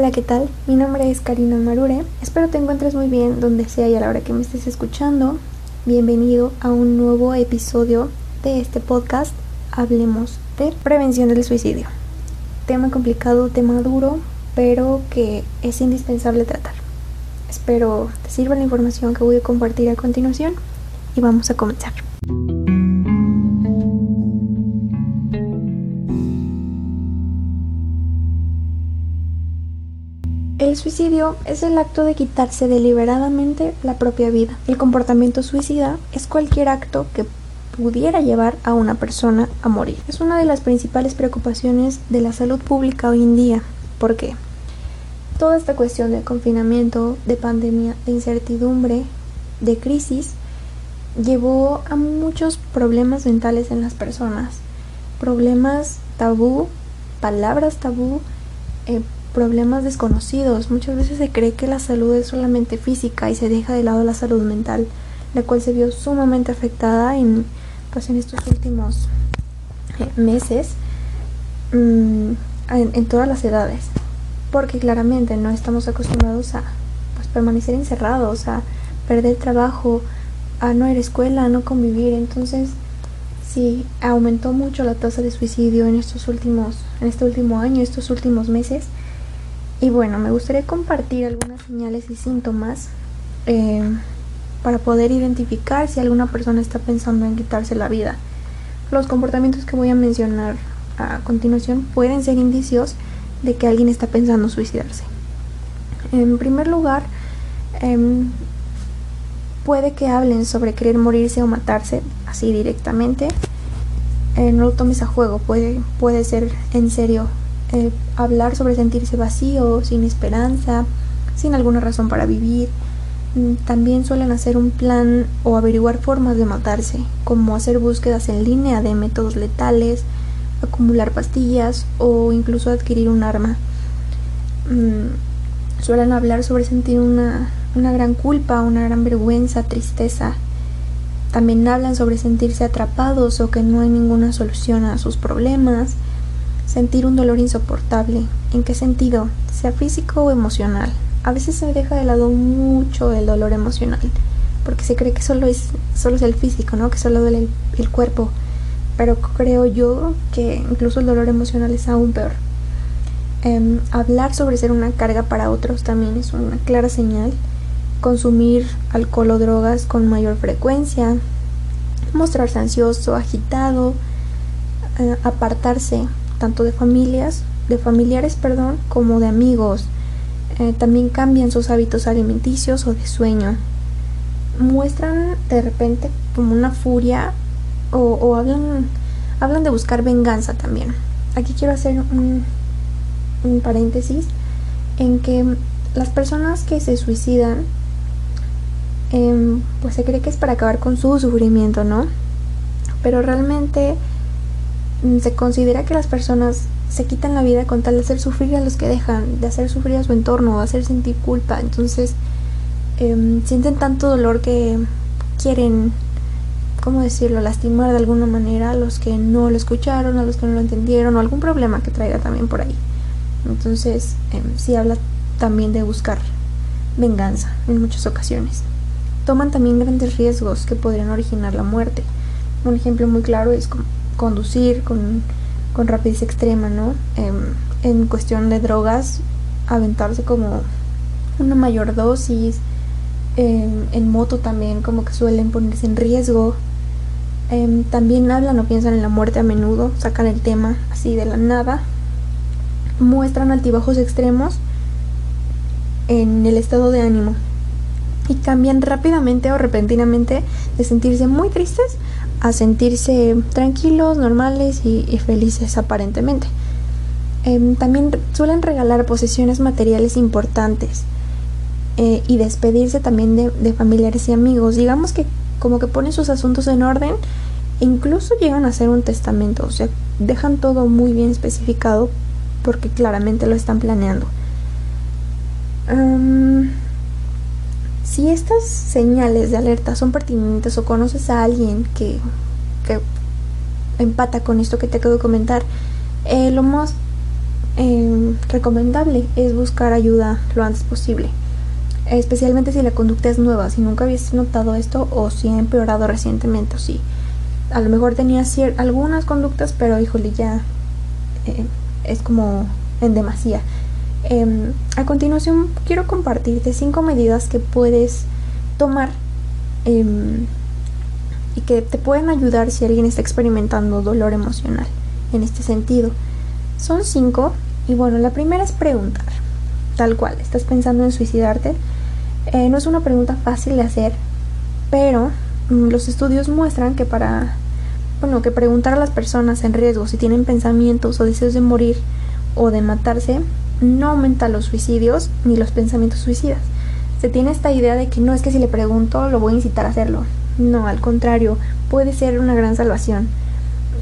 Hola, ¿qué tal? Mi nombre es Karina Marure. Espero te encuentres muy bien donde sea y a la hora que me estés escuchando. Bienvenido a un nuevo episodio de este podcast. Hablemos de prevención del suicidio. Tema complicado, tema duro, pero que es indispensable tratar. Espero te sirva la información que voy a compartir a continuación y vamos a comenzar. El suicidio es el acto de quitarse deliberadamente la propia vida. El comportamiento suicida es cualquier acto que pudiera llevar a una persona a morir. Es una de las principales preocupaciones de la salud pública hoy en día. ¿Por qué? Toda esta cuestión de confinamiento, de pandemia, de incertidumbre, de crisis, llevó a muchos problemas mentales en las personas. Problemas tabú, palabras tabú, eh, problemas desconocidos. Muchas veces se cree que la salud es solamente física y se deja de lado la salud mental, la cual se vio sumamente afectada en, pues, en estos últimos eh, meses mm, en, todas las edades. Porque claramente no estamos acostumbrados a pues, permanecer encerrados, a perder trabajo, a no ir a escuela, a no convivir. Entonces, sí, aumentó mucho la tasa de suicidio en estos últimos, en este último año, estos últimos meses. Y bueno, me gustaría compartir algunas señales y síntomas eh, para poder identificar si alguna persona está pensando en quitarse la vida. Los comportamientos que voy a mencionar a continuación pueden ser indicios de que alguien está pensando suicidarse. En primer lugar, em, puede que hablen sobre querer morirse o matarse así directamente. Eh, no lo tomes a juego, puede, puede ser en serio eh, hablar sobre sentirse vacío, sin esperanza, sin alguna razón para vivir. Mm, también suelen hacer un plan o averiguar formas de matarse, como hacer búsquedas en línea de métodos letales, acumular pastillas o incluso adquirir un arma. Mm, suelen hablar sobre sentir una, una gran culpa, una gran vergüenza, tristeza. También hablan sobre sentirse atrapados o que no hay ninguna solución a sus problemas sentir un dolor insoportable. ¿En qué sentido? Sea físico o emocional. A veces se deja de lado mucho el dolor emocional, porque se cree que solo es, solo es el físico, ¿no? Que solo duele el, cuerpo. Pero creo yo que incluso el dolor emocional es aún peor. Em, hablar sobre ser una carga para otros también es una clara señal. Consumir alcohol o drogas con mayor frecuencia. Mostrarse ansioso, agitado. Eh, apartarse tanto de familias, de familiares, perdón, como de amigos. Eh, también cambian sus hábitos alimenticios o de sueño. Muestran de repente como una furia o, hablan, hablan de buscar venganza también. Aquí quiero hacer un, un paréntesis en que las personas que se suicidan, em, pues se cree que es para acabar con su sufrimiento, ¿no? Pero realmente se considera que las personas se quitan la vida con tal de hacer sufrir a los que dejan, de hacer sufrir a su entorno, de hacer sentir culpa. Entonces em, sienten tanto dolor que quieren, ¿cómo decirlo?, lastimar de alguna manera a los que no lo escucharon, a los que no lo entendieron, o algún problema que traiga también por ahí. Entonces eh, sí habla también de buscar venganza en muchas ocasiones. Toman también grandes riesgos que podrían originar la muerte. Un ejemplo muy claro es como conducir con, rapidez extrema, ¿no? Em, en cuestión de drogas, aventarse como una mayor dosis. Em, en moto también como que suelen ponerse en riesgo. Em, también hablan o piensan en la muerte a menudo, sacan el tema así de la nada. Muestran altibajos extremos en el estado de ánimo y cambian rápidamente o repentinamente de sentirse muy tristes a sentirse tranquilos, normales y, felices aparentemente. Em, también suelen regalar posesiones materiales importantes eh, y despedirse también de, familiares y amigos. Digamos que como que ponen sus asuntos en orden e incluso llegan a hacer un testamento, o sea, dejan todo muy bien especificado porque claramente lo están planeando. Em, si estas señales de alerta son pertinentes o conoces a alguien que, empata con esto que te acabo de comentar, eh, lo más em, recomendable es buscar ayuda lo antes posible, especialmente si la conducta es nueva, si nunca habías notado esto o si ha empeorado recientemente o si a lo mejor tenía algunas conductas, pero híjole, ya eh, es como en demasía. Em, a continuación quiero compartirte cinco medidas que puedes tomar em, y que te pueden ayudar si alguien está experimentando dolor emocional en este sentido. Son cinco y bueno, la primera es preguntar, tal cual, estás pensando en suicidarte. Eh, no es una pregunta fácil de hacer, pero mm, los estudios muestran que para, bueno, que preguntar a las personas en riesgo si tienen pensamientos o deseos de morir o de matarse no aumenta los suicidios ni los pensamientos suicidas. Se tiene esta idea de que no es que si le pregunto lo voy a incitar a hacerlo. No, al contrario, puede ser una gran salvación.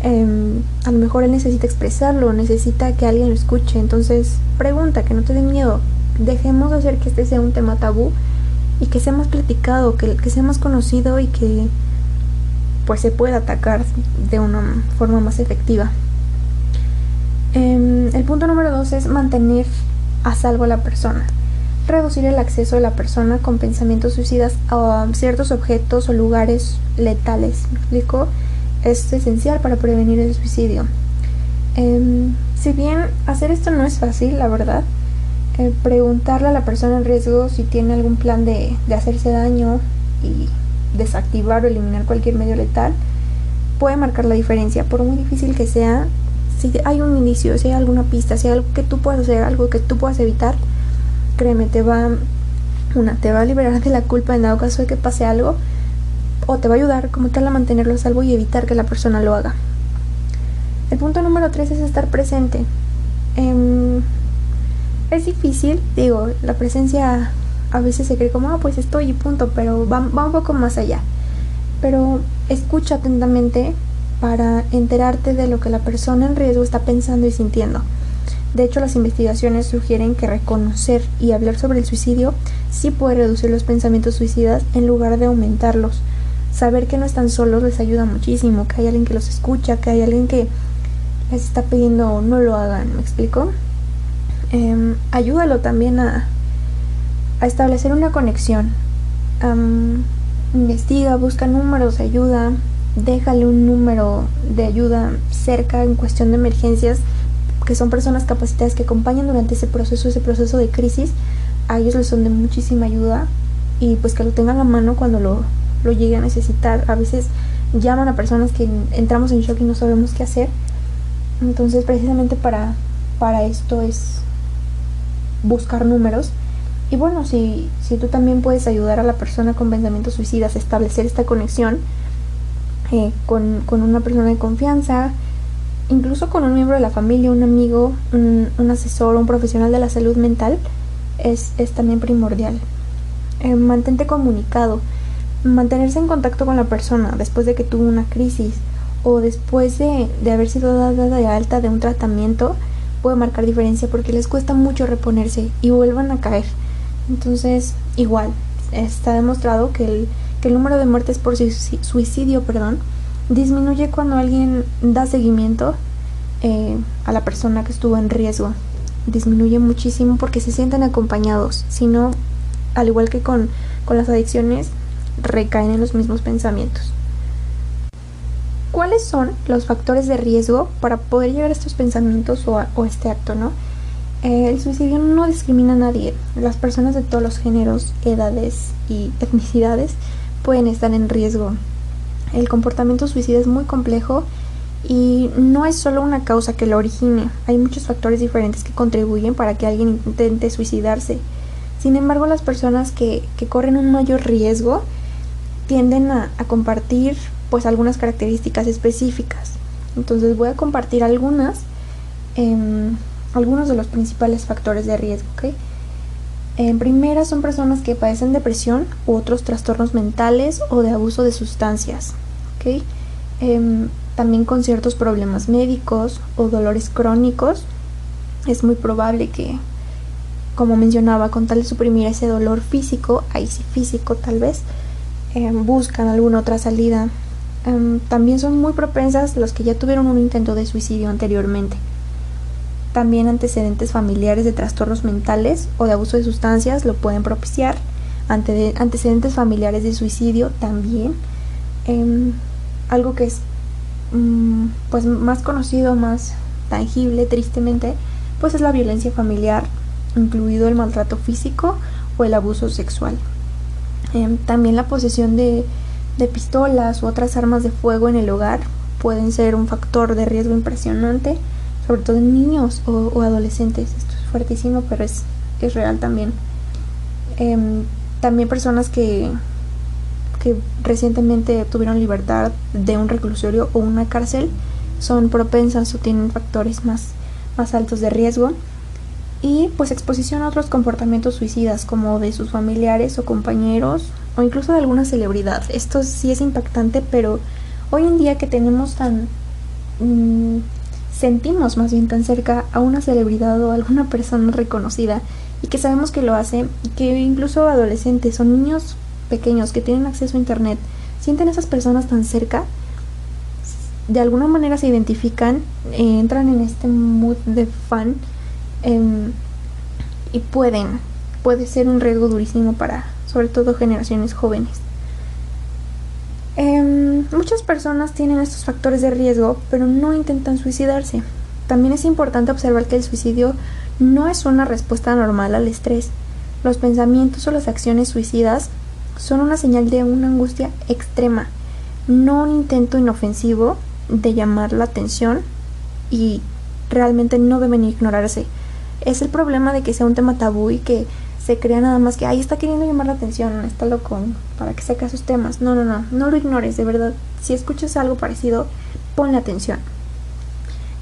Em, a lo mejor él necesita expresarlo, necesita que alguien lo escuche. Entonces, pregunta, que no te dé miedo. Dejemos de hacer que este sea un tema tabú y que sea más platicado, que, que sea más conocido y que pues se pueda atacar de una forma más efectiva. Em, el punto número dos es mantener a salvo a la persona. Reducir el acceso de la persona con pensamientos suicidas a ciertos objetos o lugares letales. ¿Me explico? Es esencial para prevenir el suicidio. Em, si bien hacer esto no es fácil, la verdad, eh, preguntarle a la persona en riesgo si tiene algún plan de, de hacerse daño y desactivar o eliminar cualquier medio letal puede marcar la diferencia. Por muy difícil que sea, si hay un inicio, si hay alguna pista, si hay algo que tú puedas hacer, algo que tú puedas evitar, créeme, te va, una, te va a liberar de la culpa en dado caso de que pase algo, o te va a ayudar como tal a mantenerlo a salvo y evitar que la persona lo haga. El punto número tres es estar presente. Em, es difícil, digo, la presencia a veces se cree como, ah, pues estoy y punto, pero va, va un poco más allá. Pero escucha atentamente para enterarte de lo que la persona en riesgo está pensando y sintiendo. De hecho, las investigaciones sugieren que reconocer y hablar sobre el suicidio sí puede reducir los pensamientos suicidas en lugar de aumentarlos. Saber que no están solos les ayuda muchísimo, que hay alguien que los escucha, que hay alguien que les está pidiendo no lo hagan, ¿me explico? Em, ayúdalo también a, a, establecer una conexión. investiga, busca números ayuda, déjale un número de ayuda cerca en cuestión de emergencias, que son personas capacitadas que acompañan durante ese proceso, ese proceso de crisis, a ellos les son de muchísima ayuda y pues que lo tengan a mano cuando lo, lo llegue a necesitar. A veces llaman a personas que entramos en shock y no sabemos qué hacer. Entonces precisamente para, para esto es buscar números. Y bueno, si, si tú también puedes ayudar a la persona con pensamientos suicidas a establecer esta conexión, eh, con, una persona de confianza, incluso con un miembro de la familia, un amigo, un, asesor, un profesional de la salud mental, es, también primordial. Eh, mantente comunicado, mantenerse en contacto con la persona después de que tuvo una crisis o después de, de haber sido dada de alta de un tratamiento puede marcar diferencia porque les cuesta mucho reponerse y vuelvan a caer. Entonces, igual, está demostrado que el que el número de muertes por suicidio perdón, disminuye cuando alguien da seguimiento eh, a la persona que estuvo en riesgo. Disminuye muchísimo porque se sienten acompañados. Si no, al igual que con, las adicciones, recaen en los mismos pensamientos. ¿Cuáles son los factores de riesgo para poder llegar a estos pensamientos o, a, este acto, no? Eh, el suicidio no discrimina a nadie. Las personas de todos los géneros, edades y etnicidades pueden estar en riesgo. El comportamiento suicida es muy complejo y no es solo una causa que lo origine, hay muchos factores diferentes que contribuyen para que alguien intente suicidarse. Sin embargo, las personas que, corren un mayor riesgo tienden a, compartir pues algunas características específicas. Entonces voy a compartir algunas, em, algunos de los principales factores de riesgo. ¿okay? En primera son personas que padecen depresión u otros trastornos mentales o de abuso de sustancias. Em, también con ciertos problemas médicos o dolores crónicos. Es muy probable que, como mencionaba, con tal de suprimir ese dolor físico, ahí sí físico tal vez, em, buscan alguna otra salida. Em, también son muy propensas los que ya tuvieron un intento de suicidio anteriormente. También antecedentes familiares de trastornos mentales o de abuso de sustancias lo pueden propiciar. antecedentes familiares de suicidio también. Em, algo que es mm, pues más conocido, más tangible, tristemente, pues es la violencia familiar, incluido el maltrato físico o el abuso sexual. Em, también la posesión de, pistolas u otras armas de fuego en el hogar pueden ser un factor de riesgo impresionante, sobre todo en niños o, adolescentes. Esto es fuertísimo, pero es, es real también. Em, también personas que, que recientemente tuvieron libertad de un reclusorio o una cárcel son propensas o tienen factores más, más altos de riesgo y pues exposición a otros comportamientos suicidas como de sus familiares o compañeros o incluso de alguna celebridad. Esto sí es impactante, pero hoy en día que tenemos tan... Mm, sentimos más bien tan cerca a una celebridad o a alguna persona reconocida y que sabemos que lo hace, que incluso adolescentes o niños pequeños que tienen acceso a internet sienten esas personas tan cerca, de alguna manera se identifican, eh, entran en este mood de fan Em, y pueden, puede ser un riesgo durísimo para sobre todo generaciones jóvenes. Muchas personas tienen estos factores de riesgo, pero no intentan suicidarse. También es importante observar que el suicidio no es una respuesta normal al estrés. Los pensamientos o las acciones suicidas son una señal de una angustia extrema, no un intento inofensivo de llamar la atención y realmente no deben ignorarse es el problema de que sea un tema tabú y que se crea nada más que, ahí está queriendo llamar la atención, está loco, para que saque sus temas. No, no, no, no lo ignores, de verdad. Si escuchas algo parecido, ponle atención.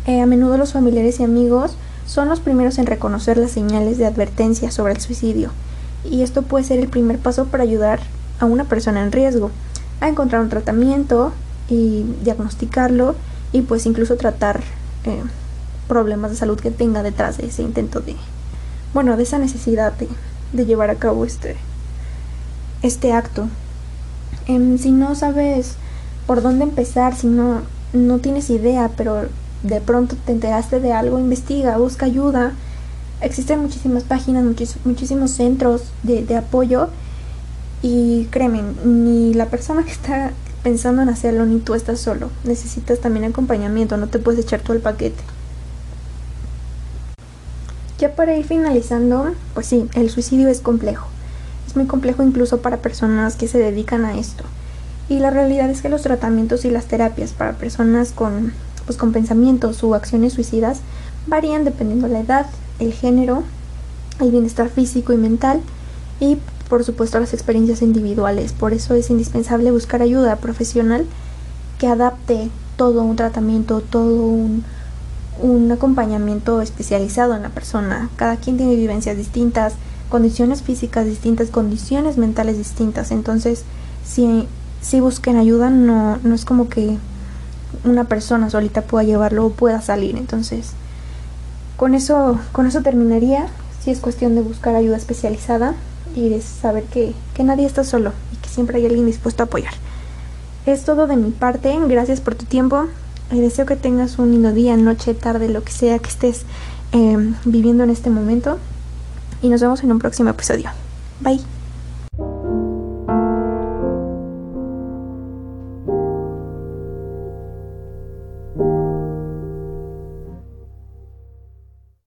Eh, a menudo los familiares y amigos son los primeros en reconocer las señales de advertencia sobre el suicidio. Y esto puede ser el primer paso para ayudar a una persona en riesgo a encontrar un tratamiento y diagnosticarlo y pues incluso tratar eh, problemas de salud que tenga detrás de ese intento de, bueno, de esa necesidad de, de llevar a cabo este, este acto. Em, si no sabes por dónde empezar, si no, no tienes idea, pero de pronto te enteraste de algo, investiga, busca ayuda. Existen muchísimas páginas, muchísimos centros de, de apoyo y créeme, ni la persona que está pensando en hacerlo ni tú estás solo. Necesitas también acompañamiento, no te puedes echar todo el paquete. Ya para ir finalizando, pues sí, el suicidio es complejo. Es muy complejo incluso para personas que se dedican a esto. Y la realidad es que los tratamientos y las terapias para personas con, pues, con pensamientos o acciones suicidas varían dependiendo de la edad, el género, el bienestar físico y mental y por supuesto las experiencias individuales. Por eso es indispensable buscar ayuda profesional que adapte todo un tratamiento, todo un, un acompañamiento especializado en la persona. Cada quien tiene vivencias distintas, condiciones físicas distintas, condiciones mentales distintas. Entonces, si, si busquen ayuda, no, no es como que una persona solita pueda llevarlo o pueda salir. Entonces, con eso, con eso terminaría. Si es cuestión de buscar ayuda especializada y de saber que, que nadie está solo y que siempre hay alguien dispuesto a apoyar. Es todo de mi parte. Gracias por tu tiempo. Deseo que tengas un lindo día, noche, tarde, lo que sea que estés em, viviendo en este momento. Y nos vemos en un próximo episodio. Bye.